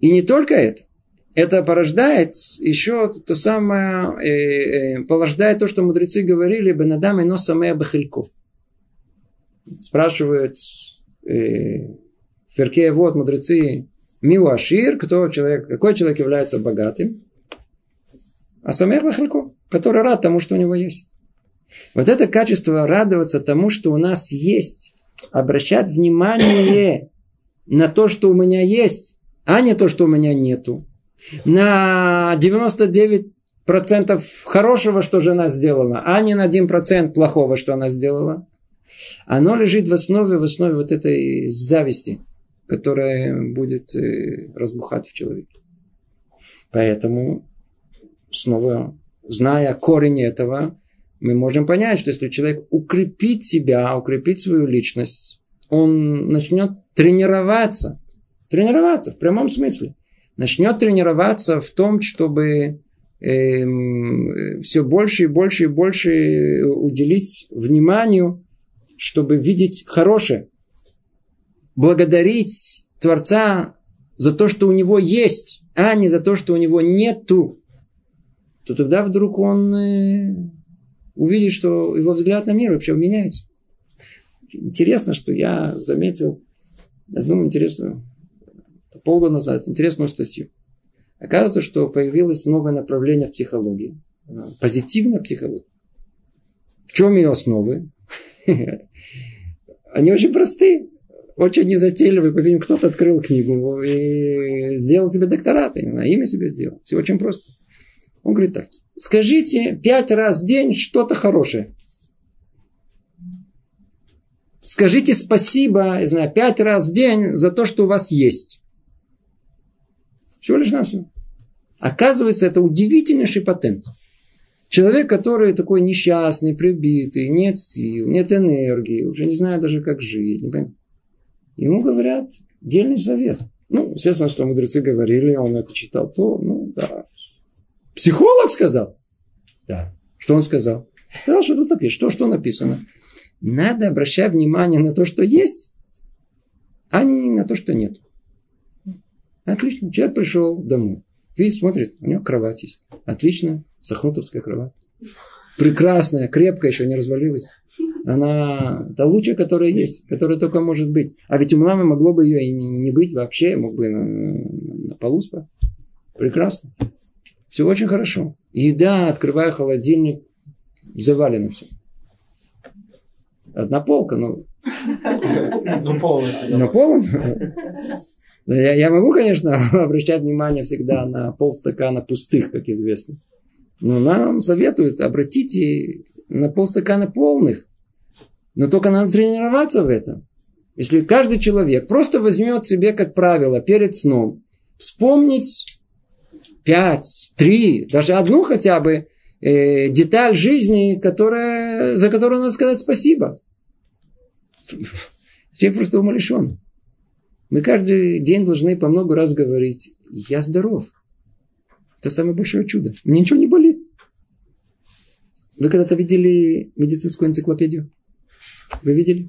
И не только это. Это порождает еще то самое, э, э, порождает то, что мудрецы говорили, бенадам и нос самая бахилько. Спрашивают э, в перке вот мудрецы Миуашир, кто человек, какой человек является богатым, а самих бахилько, который рад тому, что у него есть. Вот это качество радоваться тому, что у нас есть, обращать внимание на то, что у меня есть, а не то, что у меня нету. На 99% хорошего, что жена сделала, а не на 1% плохого, что она сделала. Оно лежит в основе, в основе вот этой зависти, которая будет э, разбухать в человеке. Поэтому, снова, зная корень этого, мы можем понять, что если человек укрепит себя, укрепит свою личность, он начнет тренироваться. Тренироваться в прямом смысле. Начнет тренироваться в том, чтобы э, все больше и больше и больше уделить вниманию, чтобы видеть хорошее. Благодарить Творца за то, что у него есть, а не за то, что у него нету. То тогда вдруг он э, увидит, что его взгляд на мир вообще меняется. Интересно, что я заметил одну интересную, полгода назад, интересную статью. Оказывается, что появилось новое направление в психологии. Позитивная психология. В чем ее основы? Они очень простые. Очень незатейливые. По кто-то открыл книгу и сделал себе докторат. На имя себе сделал. Все очень просто. Он говорит так. Скажите пять раз в день что-то хорошее. Скажите спасибо, я знаю, пять раз в день за то, что у вас есть. Всего лишь на все. Оказывается, это удивительнейший патент. Человек, который такой несчастный, прибитый, нет сил, нет энергии, уже не знает даже, как жить. Не Ему говорят дельный совет. Ну, естественно, что мудрецы говорили, он это читал, то, ну, да. Психолог сказал. Да. Что он сказал? Сказал, что тут написано. Что, что написано? Надо обращать внимание на то, что есть, а не на то, что нет. Отлично. Человек пришел домой. Видит, смотрит, у него кровать есть. Отлично. Сахнутовская кровать. Прекрасная, крепкая, еще не развалилась. Она та лучшая, которая есть, которая только может быть. А ведь у мамы могло бы ее и не быть вообще, мог бы на, на полу спать. Прекрасно. Все очень хорошо. Еда, открываю холодильник, завалено все. Одна полка, ну... Ну, полностью. Ну, полностью. Я, я могу, конечно, обращать внимание всегда на полстакана пустых, как известно. Но нам советуют, обратите на полстакана полных. Но только надо тренироваться в этом. Если каждый человек просто возьмет себе, как правило, перед сном, вспомнить пять, три, даже одну хотя бы э, деталь жизни, которая, за которую надо сказать спасибо. Человек просто умалишен. Мы каждый день должны по много раз говорить, я здоров. Это самое большое чудо. Мне ничего не болит. Вы когда-то видели медицинскую энциклопедию? Вы видели?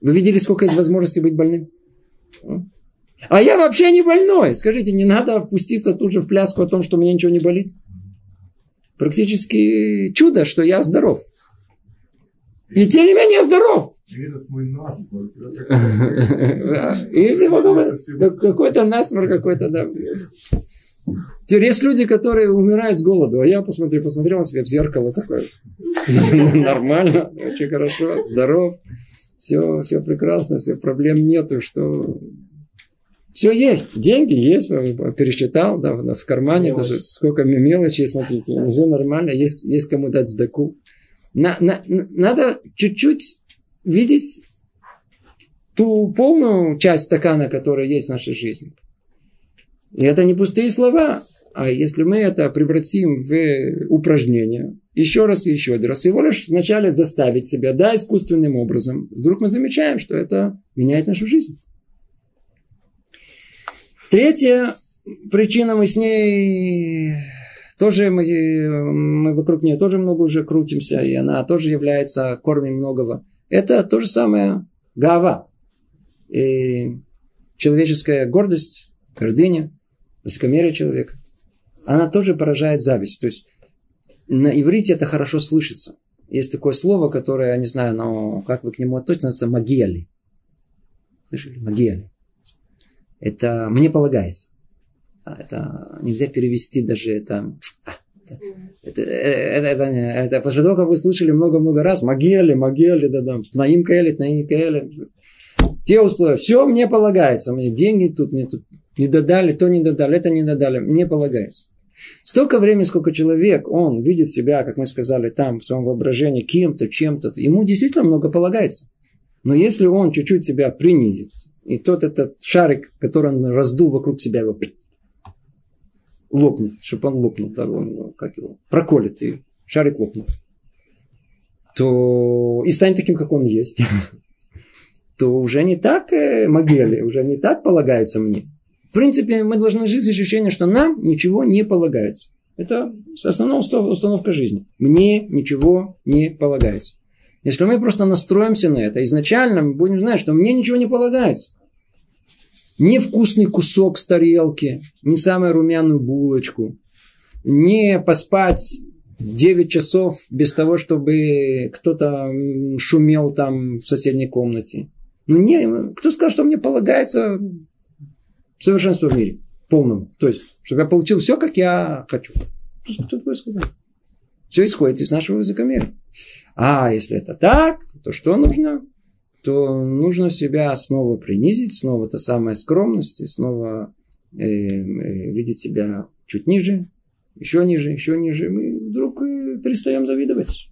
Вы видели, сколько есть возможностей быть больным? А я вообще не больной. Скажите, не надо опуститься тут же в пляску о том, что мне ничего не болит? Практически чудо, что я здоров. И тем не менее здоров. Насморк. Какой-то насморк какой-то, да. Теперь есть люди, которые умирают с голоду, а я посмотрел, посмотрел на себя в зеркало такое. Нормально, очень хорошо, здоров, все, все прекрасно, все проблем нету, что все есть, деньги есть, пересчитал, да, в кармане мелочь. даже сколько мелочей, смотрите, все нормально, есть, есть кому дать сдаку. На, на, надо чуть-чуть видеть ту полную часть стакана, которая есть в нашей жизни. И это не пустые слова, а если мы это превратим в упражнение, еще раз и еще раз, всего лишь вначале заставить себя, да, искусственным образом, вдруг мы замечаем, что это меняет нашу жизнь. Третья причина, мы с ней тоже, мы, мы вокруг нее тоже много уже крутимся, и она тоже является кормом многого. Это то же самое гава. И человеческая гордость, гордыня, высокомерие человека. Она тоже поражает зависть. То есть на иврите это хорошо слышится. Есть такое слово, которое, я не знаю, но как вы к нему относитесь, называется магиали. Слышали? Магиали. Это мне полагается. Это нельзя перевести даже это. Это, это, это, это после того, как вы слышали много-много раз, Магели, Магели, да, да, Наим Каэлит, Наим. Те условия, все мне полагается, мне деньги тут, мне тут не додали, то не додали, это не додали, мне полагается. Столько времени, сколько человек, он видит себя, как мы сказали, там, в своем воображении, кем-то, чем-то, ему действительно много полагается. Но если он чуть-чуть себя принизит, и тот этот шарик, который он раздул вокруг себя, его лопнет, чтобы он лопнул, так он, как его, проколет, и шарик лопнул, то и станет таким, как он есть, то уже не так э, могили, уже не так полагается мне. В принципе, мы должны жить с ощущением, что нам ничего не полагается. Это основная установка жизни. Мне ничего не полагается. Если мы просто настроимся на это, изначально мы будем знать, что мне ничего не полагается. Не вкусный кусок с тарелки, не самую румяную булочку, не поспать 9 часов без того, чтобы кто-то шумел там в соседней комнате. Ну, не, кто сказал, что мне полагается совершенство в мире? Полному. То есть, чтобы я получил все, как я хочу. Кто такое сказал? Все исходит из нашего языкомерия. А если это так, то что нужно? То нужно себя снова принизить, снова та самая скромность, снова э, э, видеть себя чуть ниже, еще ниже, еще ниже. Мы вдруг перестаем завидовать.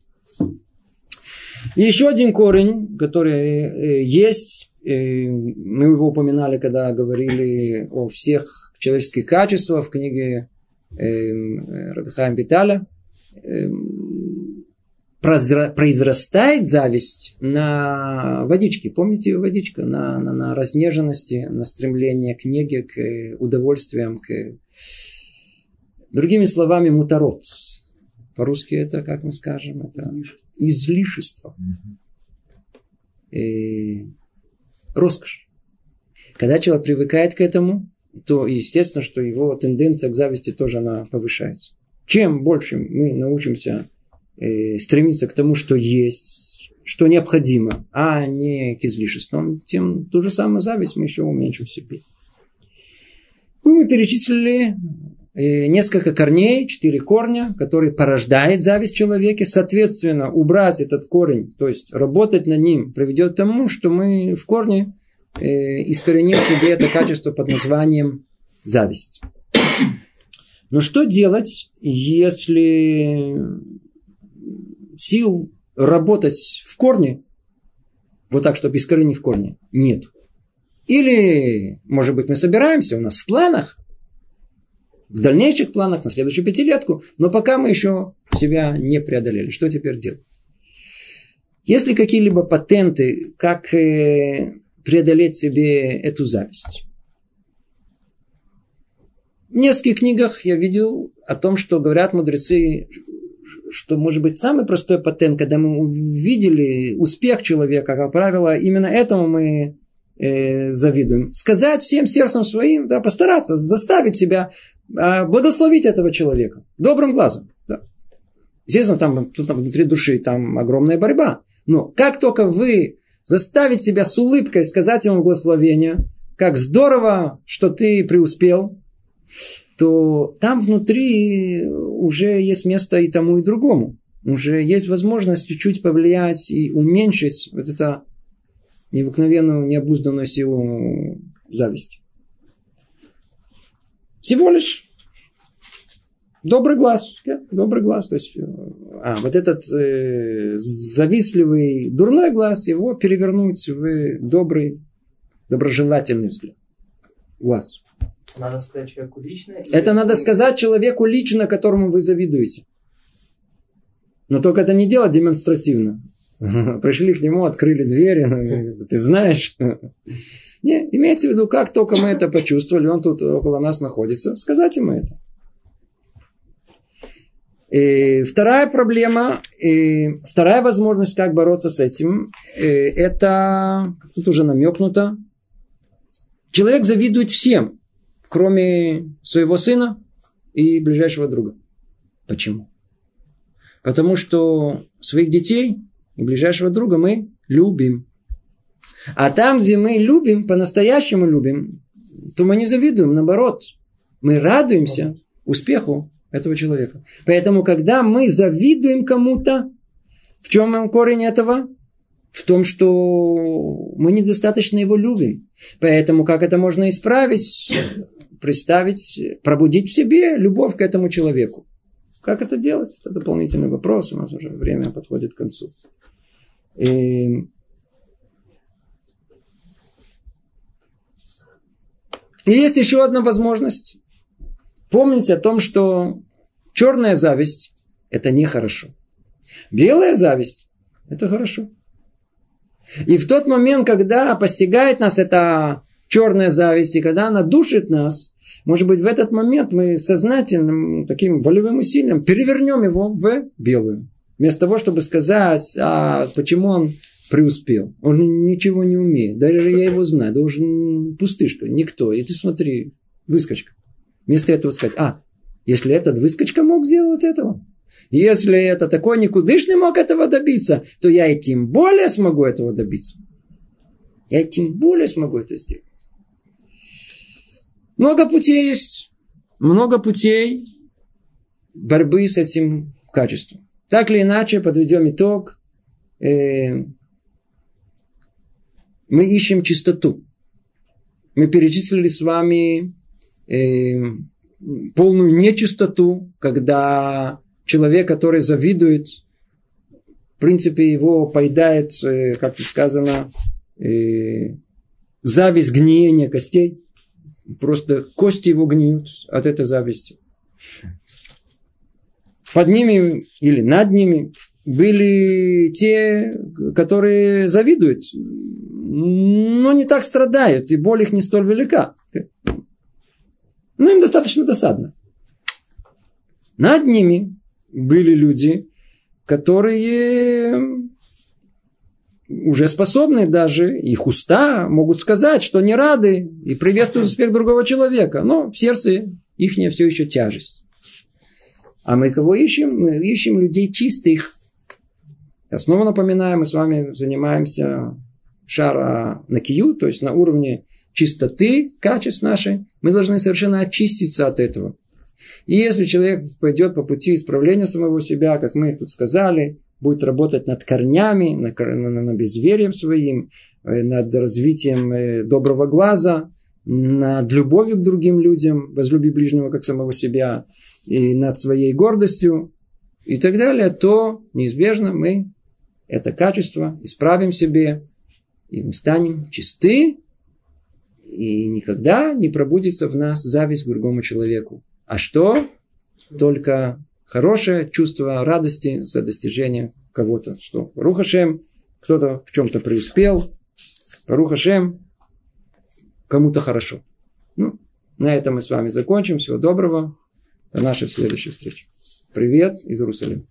И еще один корень, который э, есть, э, мы его упоминали, когда говорили о всех человеческих качествах в книге э, Рабихаем Виталя, произрастает зависть на водичке. Помните водичка? На, на, на разнеженности, на стремление к неге, к удовольствиям, к... Другими словами, муторот. По-русски это, как мы скажем, это излишество. И роскошь. Когда человек привыкает к этому, то естественно, что его тенденция к зависти тоже она повышается. Чем больше мы научимся э, стремиться к тому, что есть, что необходимо, а не к излишествам, тем ту же самую зависть мы еще уменьшим в себе. Ну, мы перечислили э, несколько корней, четыре корня, которые порождает зависть в человеке. Соответственно, убрать этот корень, то есть работать над ним, приведет к тому, что мы в корне э, искореним себе это качество под названием зависть. Но что делать, если сил работать в корне, вот так, чтобы искоренить в корне, нет. Или, может быть, мы собираемся, у нас в планах, в дальнейших планах, на следующую пятилетку, но пока мы еще себя не преодолели. Что теперь делать? Есть ли какие-либо патенты, как э, преодолеть себе эту зависть? В нескольких книгах я видел о том, что говорят мудрецы, что может быть самый простой патент, когда мы увидели успех человека, как правило, именно этому мы э, завидуем. Сказать всем сердцем своим, да, постараться заставить себя э, благословить этого человека добрым глазом. Да. Естественно, там, там внутри души там огромная борьба. Но как только вы заставить себя с улыбкой сказать ему благословение, как здорово, что ты преуспел, то там внутри уже есть место и тому, и другому. Уже есть возможность чуть-чуть повлиять и уменьшить вот эту необыкновенную, необузданную силу зависти. Всего лишь добрый глаз. Добрый глаз. То есть, а, вот этот э, завистливый, дурной глаз, его перевернуть в добрый, доброжелательный взгляд. Глаз. Надо сказать человеку лично? Это надо сказать человеку лично, которому вы завидуете. Но только это не делать демонстративно. Пришли к нему, открыли двери, ну, ты знаешь. Не, имеется в виду, как только мы это почувствовали, он тут около нас находится, сказать ему это. И вторая проблема, и вторая возможность, как бороться с этим, это, тут уже намекнуто, человек завидует всем кроме своего сына и ближайшего друга. Почему? Потому что своих детей и ближайшего друга мы любим. А там, где мы любим, по-настоящему любим, то мы не завидуем, наоборот. Мы радуемся успеху этого человека. Поэтому, когда мы завидуем кому-то, в чем корень этого? В том, что мы недостаточно его любим. Поэтому, как это можно исправить? Представить, пробудить в себе любовь к этому человеку. Как это делать? Это дополнительный вопрос. У нас уже время подходит к концу. И... И есть еще одна возможность. Помните о том, что черная зависть – это нехорошо. Белая зависть – это хорошо. И в тот момент, когда постигает нас эта черная зависть, и когда она душит нас, может быть, в этот момент мы сознательным, таким волевым усилием перевернем его в белую. Вместо того, чтобы сказать, а почему он преуспел. Он ничего не умеет. Даже я его знаю. Да уже пустышка, никто. И ты смотри, выскочка. Вместо этого сказать, а, если этот выскочка мог сделать этого, если это такой никудышный мог этого добиться, то я и тем более смогу этого добиться. Я тем более смогу это сделать. Много путей есть. Много путей борьбы с этим качеством. Так или иначе, подведем итог. Э, мы ищем чистоту. Мы перечислили с вами э, полную нечистоту, когда человек, который завидует, в принципе, его поедает, э, как тут сказано, зависть гниения костей. Просто кости его гниют от этой зависти. Под ними или над ними были те, которые завидуют, но не так страдают, и боль их не столь велика. Но им достаточно досадно. Над ними были люди, которые уже способны даже, их уста могут сказать, что не рады и приветствуют успех другого человека, но в сердце их все еще тяжесть. А мы кого ищем? Мы ищем людей чистых. Я снова напоминаю, мы с вами занимаемся шара на кию, то есть на уровне чистоты качеств нашей. Мы должны совершенно очиститься от этого. И если человек пойдет по пути исправления самого себя, как мы тут сказали, будет работать над корнями, над, безверием своим, э, над развитием э, доброго глаза, над любовью к другим людям, возлюби ближнего как самого себя, и над своей гордостью и так далее, то неизбежно мы это качество исправим себе, и мы станем чисты, и никогда не пробудится в нас зависть к другому человеку. А что? Только хорошее чувство радости за достижение кого-то. Что Рухашем, кто-то в чем-то преуспел, Рухашем, кому-то хорошо. Ну, на этом мы с вами закончим. Всего доброго. До нашей следующей встречи. Привет из Иерусалима.